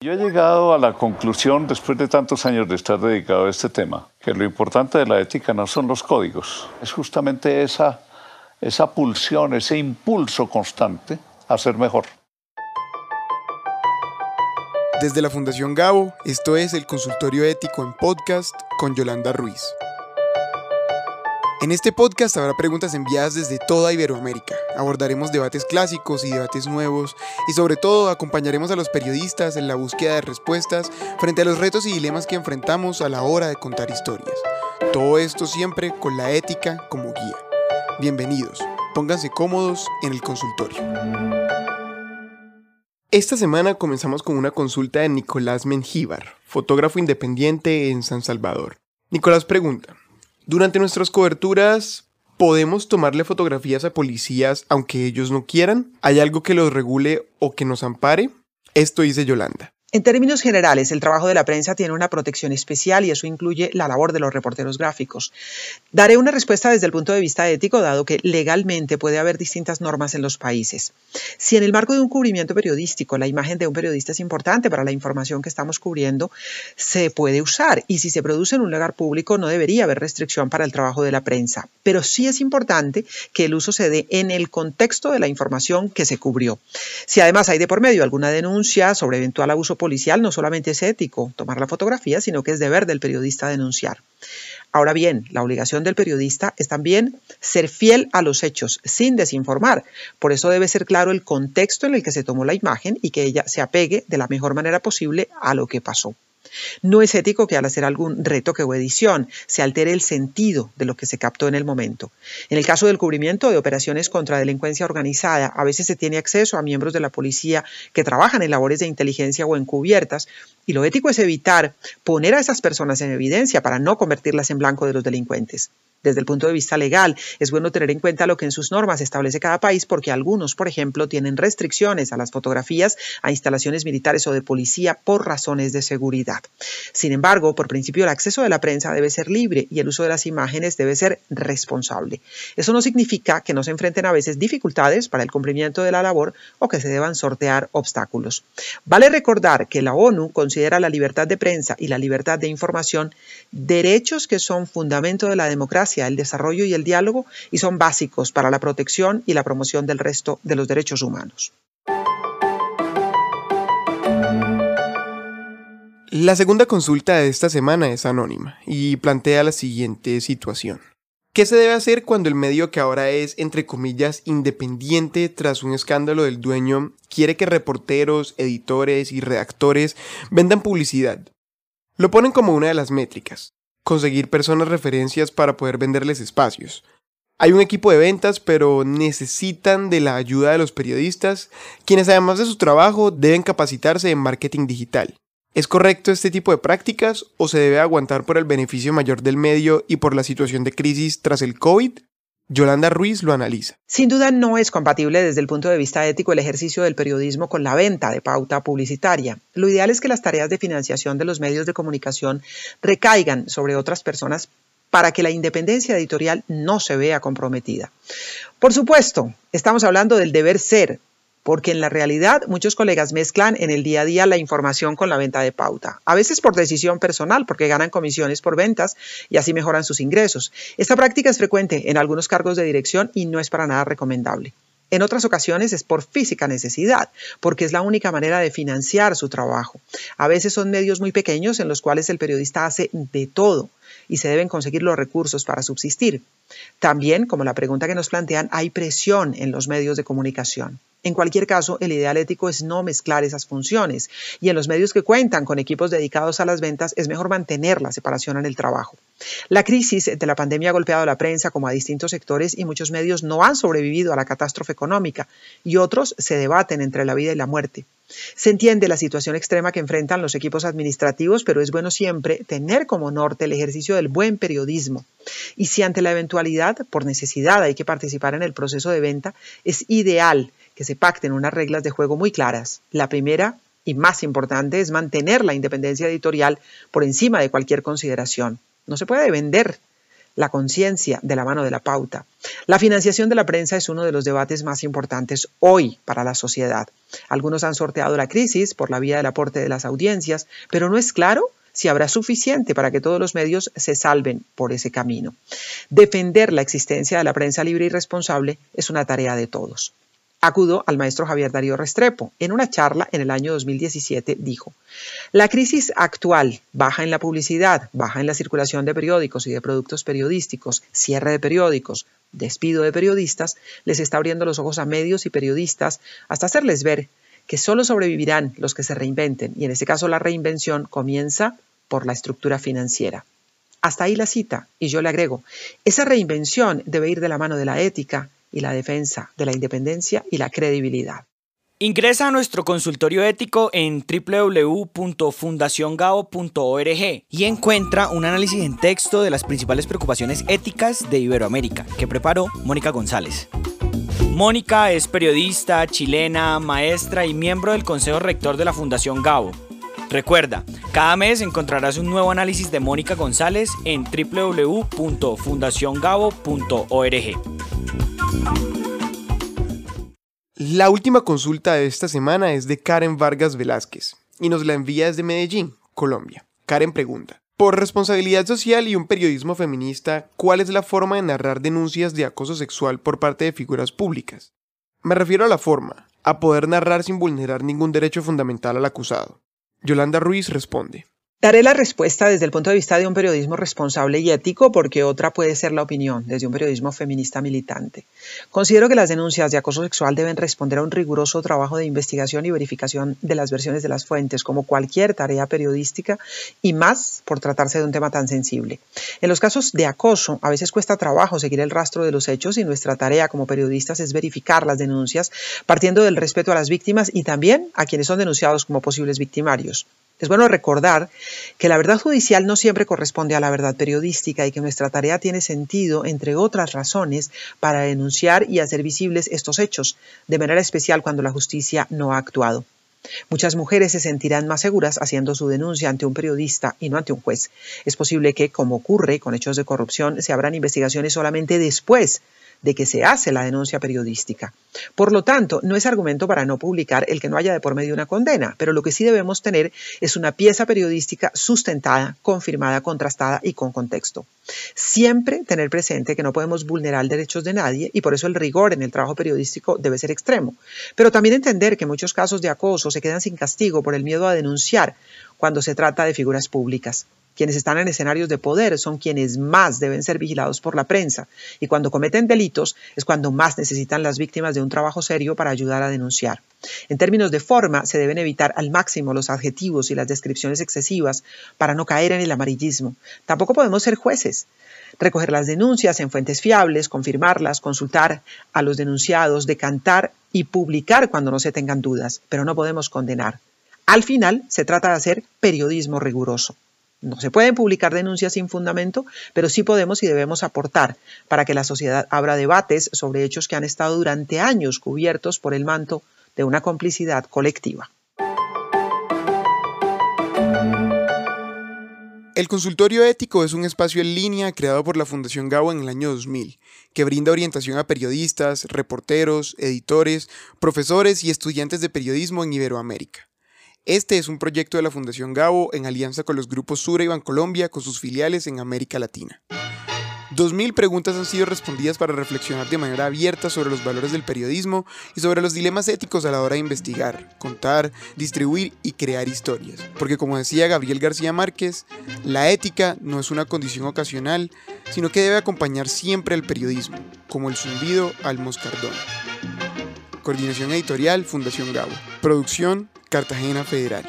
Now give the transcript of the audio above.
Yo he llegado a la conclusión, después de tantos años de estar dedicado a este tema, que lo importante de la ética no son los códigos, es justamente esa, esa pulsión, ese impulso constante a ser mejor. Desde la Fundación Gabo, esto es el Consultorio Ético en Podcast con Yolanda Ruiz. En este podcast habrá preguntas enviadas desde toda Iberoamérica. Abordaremos debates clásicos y debates nuevos y sobre todo acompañaremos a los periodistas en la búsqueda de respuestas frente a los retos y dilemas que enfrentamos a la hora de contar historias. Todo esto siempre con la ética como guía. Bienvenidos, pónganse cómodos en el consultorio. Esta semana comenzamos con una consulta de Nicolás Mengíbar, fotógrafo independiente en San Salvador. Nicolás pregunta, durante nuestras coberturas, ¿podemos tomarle fotografías a policías aunque ellos no quieran? ¿Hay algo que los regule o que nos ampare? Esto dice Yolanda. En términos generales, el trabajo de la prensa tiene una protección especial y eso incluye la labor de los reporteros gráficos. Daré una respuesta desde el punto de vista ético, dado que legalmente puede haber distintas normas en los países. Si en el marco de un cubrimiento periodístico la imagen de un periodista es importante para la información que estamos cubriendo, se puede usar y si se produce en un lugar público no debería haber restricción para el trabajo de la prensa. Pero sí es importante que el uso se dé en el contexto de la información que se cubrió. Si además hay de por medio alguna denuncia sobre eventual abuso policial no solamente es ético tomar la fotografía, sino que es deber del periodista denunciar. Ahora bien, la obligación del periodista es también ser fiel a los hechos, sin desinformar. Por eso debe ser claro el contexto en el que se tomó la imagen y que ella se apegue de la mejor manera posible a lo que pasó. No es ético que al hacer algún retoque o edición se altere el sentido de lo que se captó en el momento. En el caso del cubrimiento de operaciones contra delincuencia organizada, a veces se tiene acceso a miembros de la policía que trabajan en labores de inteligencia o encubiertas, y lo ético es evitar poner a esas personas en evidencia para no convertirlas en blanco de los delincuentes. Desde el punto de vista legal, es bueno tener en cuenta lo que en sus normas establece cada país porque algunos, por ejemplo, tienen restricciones a las fotografías a instalaciones militares o de policía por razones de seguridad. Sin embargo, por principio, el acceso de la prensa debe ser libre y el uso de las imágenes debe ser responsable. Eso no significa que no se enfrenten a veces dificultades para el cumplimiento de la labor o que se deban sortear obstáculos. Vale recordar que la ONU considera la libertad de prensa y la libertad de información derechos que son fundamento de la democracia el desarrollo y el diálogo y son básicos para la protección y la promoción del resto de los derechos humanos. La segunda consulta de esta semana es anónima y plantea la siguiente situación. ¿Qué se debe hacer cuando el medio que ahora es, entre comillas, independiente tras un escándalo del dueño quiere que reporteros, editores y redactores vendan publicidad? Lo ponen como una de las métricas conseguir personas referencias para poder venderles espacios. Hay un equipo de ventas, pero necesitan de la ayuda de los periodistas, quienes además de su trabajo deben capacitarse en marketing digital. ¿Es correcto este tipo de prácticas o se debe aguantar por el beneficio mayor del medio y por la situación de crisis tras el COVID? Yolanda Ruiz lo analiza. Sin duda no es compatible desde el punto de vista ético el ejercicio del periodismo con la venta de pauta publicitaria. Lo ideal es que las tareas de financiación de los medios de comunicación recaigan sobre otras personas para que la independencia editorial no se vea comprometida. Por supuesto, estamos hablando del deber ser, porque en la realidad muchos colegas mezclan en el día a día la información con la venta de pauta, a veces por decisión personal, porque ganan comisiones por ventas y así mejoran sus ingresos. Esta práctica es frecuente en algunos cargos de dirección y no es para nada recomendable. En otras ocasiones es por física necesidad, porque es la única manera de financiar su trabajo. A veces son medios muy pequeños en los cuales el periodista hace de todo y se deben conseguir los recursos para subsistir. También, como la pregunta que nos plantean, hay presión en los medios de comunicación. En cualquier caso, el ideal ético es no mezclar esas funciones y en los medios que cuentan con equipos dedicados a las ventas es mejor mantener la separación en el trabajo. La crisis de la pandemia ha golpeado a la prensa como a distintos sectores y muchos medios no han sobrevivido a la catástrofe económica y otros se debaten entre la vida y la muerte. Se entiende la situación extrema que enfrentan los equipos administrativos, pero es bueno siempre tener como norte el ejercicio del buen periodismo. Y si ante la eventualidad, por necesidad, hay que participar en el proceso de venta, es ideal que se pacten unas reglas de juego muy claras. La primera y más importante es mantener la independencia editorial por encima de cualquier consideración. No se puede vender la conciencia de la mano de la pauta. La financiación de la prensa es uno de los debates más importantes hoy para la sociedad. Algunos han sorteado la crisis por la vía del aporte de las audiencias, pero no es claro si habrá suficiente para que todos los medios se salven por ese camino. Defender la existencia de la prensa libre y responsable es una tarea de todos. Acudo al maestro Javier Darío Restrepo. En una charla en el año 2017 dijo, la crisis actual, baja en la publicidad, baja en la circulación de periódicos y de productos periodísticos, cierre de periódicos, despido de periodistas, les está abriendo los ojos a medios y periodistas hasta hacerles ver que solo sobrevivirán los que se reinventen y en este caso la reinvención comienza por la estructura financiera. Hasta ahí la cita y yo le agrego, esa reinvención debe ir de la mano de la ética, y la defensa de la independencia y la credibilidad. Ingresa a nuestro consultorio ético en www.fundaciongao.org y encuentra un análisis en texto de las principales preocupaciones éticas de Iberoamérica que preparó Mónica González. Mónica es periodista, chilena, maestra y miembro del Consejo Rector de la Fundación Gao. Recuerda, cada mes encontrarás un nuevo análisis de Mónica González en www.fundaciongao.org. La última consulta de esta semana es de Karen Vargas Velázquez y nos la envía desde Medellín, Colombia. Karen pregunta, por responsabilidad social y un periodismo feminista, ¿cuál es la forma de narrar denuncias de acoso sexual por parte de figuras públicas? Me refiero a la forma, a poder narrar sin vulnerar ningún derecho fundamental al acusado. Yolanda Ruiz responde. Daré la respuesta desde el punto de vista de un periodismo responsable y ético, porque otra puede ser la opinión desde un periodismo feminista militante. Considero que las denuncias de acoso sexual deben responder a un riguroso trabajo de investigación y verificación de las versiones de las fuentes, como cualquier tarea periodística, y más por tratarse de un tema tan sensible. En los casos de acoso, a veces cuesta trabajo seguir el rastro de los hechos y nuestra tarea como periodistas es verificar las denuncias partiendo del respeto a las víctimas y también a quienes son denunciados como posibles victimarios. Es bueno recordar que la verdad judicial no siempre corresponde a la verdad periodística y que nuestra tarea tiene sentido, entre otras razones, para denunciar y hacer visibles estos hechos, de manera especial cuando la justicia no ha actuado. Muchas mujeres se sentirán más seguras haciendo su denuncia ante un periodista y no ante un juez. Es posible que, como ocurre con hechos de corrupción, se abran investigaciones solamente después de que se hace la denuncia periodística. Por lo tanto, no es argumento para no publicar el que no haya de por medio una condena, pero lo que sí debemos tener es una pieza periodística sustentada, confirmada, contrastada y con contexto. Siempre tener presente que no podemos vulnerar derechos de nadie y por eso el rigor en el trabajo periodístico debe ser extremo. Pero también entender que muchos casos de acoso se quedan sin castigo por el miedo a denunciar cuando se trata de figuras públicas. Quienes están en escenarios de poder son quienes más deben ser vigilados por la prensa y cuando cometen delitos es cuando más necesitan las víctimas de un trabajo serio para ayudar a denunciar. En términos de forma, se deben evitar al máximo los adjetivos y las descripciones excesivas para no caer en el amarillismo. Tampoco podemos ser jueces. Recoger las denuncias en fuentes fiables, confirmarlas, consultar a los denunciados, decantar y publicar cuando no se tengan dudas, pero no podemos condenar. Al final, se trata de hacer periodismo riguroso. No se pueden publicar denuncias sin fundamento, pero sí podemos y debemos aportar para que la sociedad abra debates sobre hechos que han estado durante años cubiertos por el manto de una complicidad colectiva. El consultorio ético es un espacio en línea creado por la Fundación Gabo en el año 2000, que brinda orientación a periodistas, reporteros, editores, profesores y estudiantes de periodismo en Iberoamérica. Este es un proyecto de la Fundación Gabo en alianza con los grupos Sura y Bancolombia con sus filiales en América Latina. 2.000 preguntas han sido respondidas para reflexionar de manera abierta sobre los valores del periodismo y sobre los dilemas éticos a la hora de investigar, contar, distribuir y crear historias. Porque como decía Gabriel García Márquez, la ética no es una condición ocasional, sino que debe acompañar siempre al periodismo, como el zumbido al moscardón. Coordinación editorial Fundación Gabo. Producción Cartagena Federal.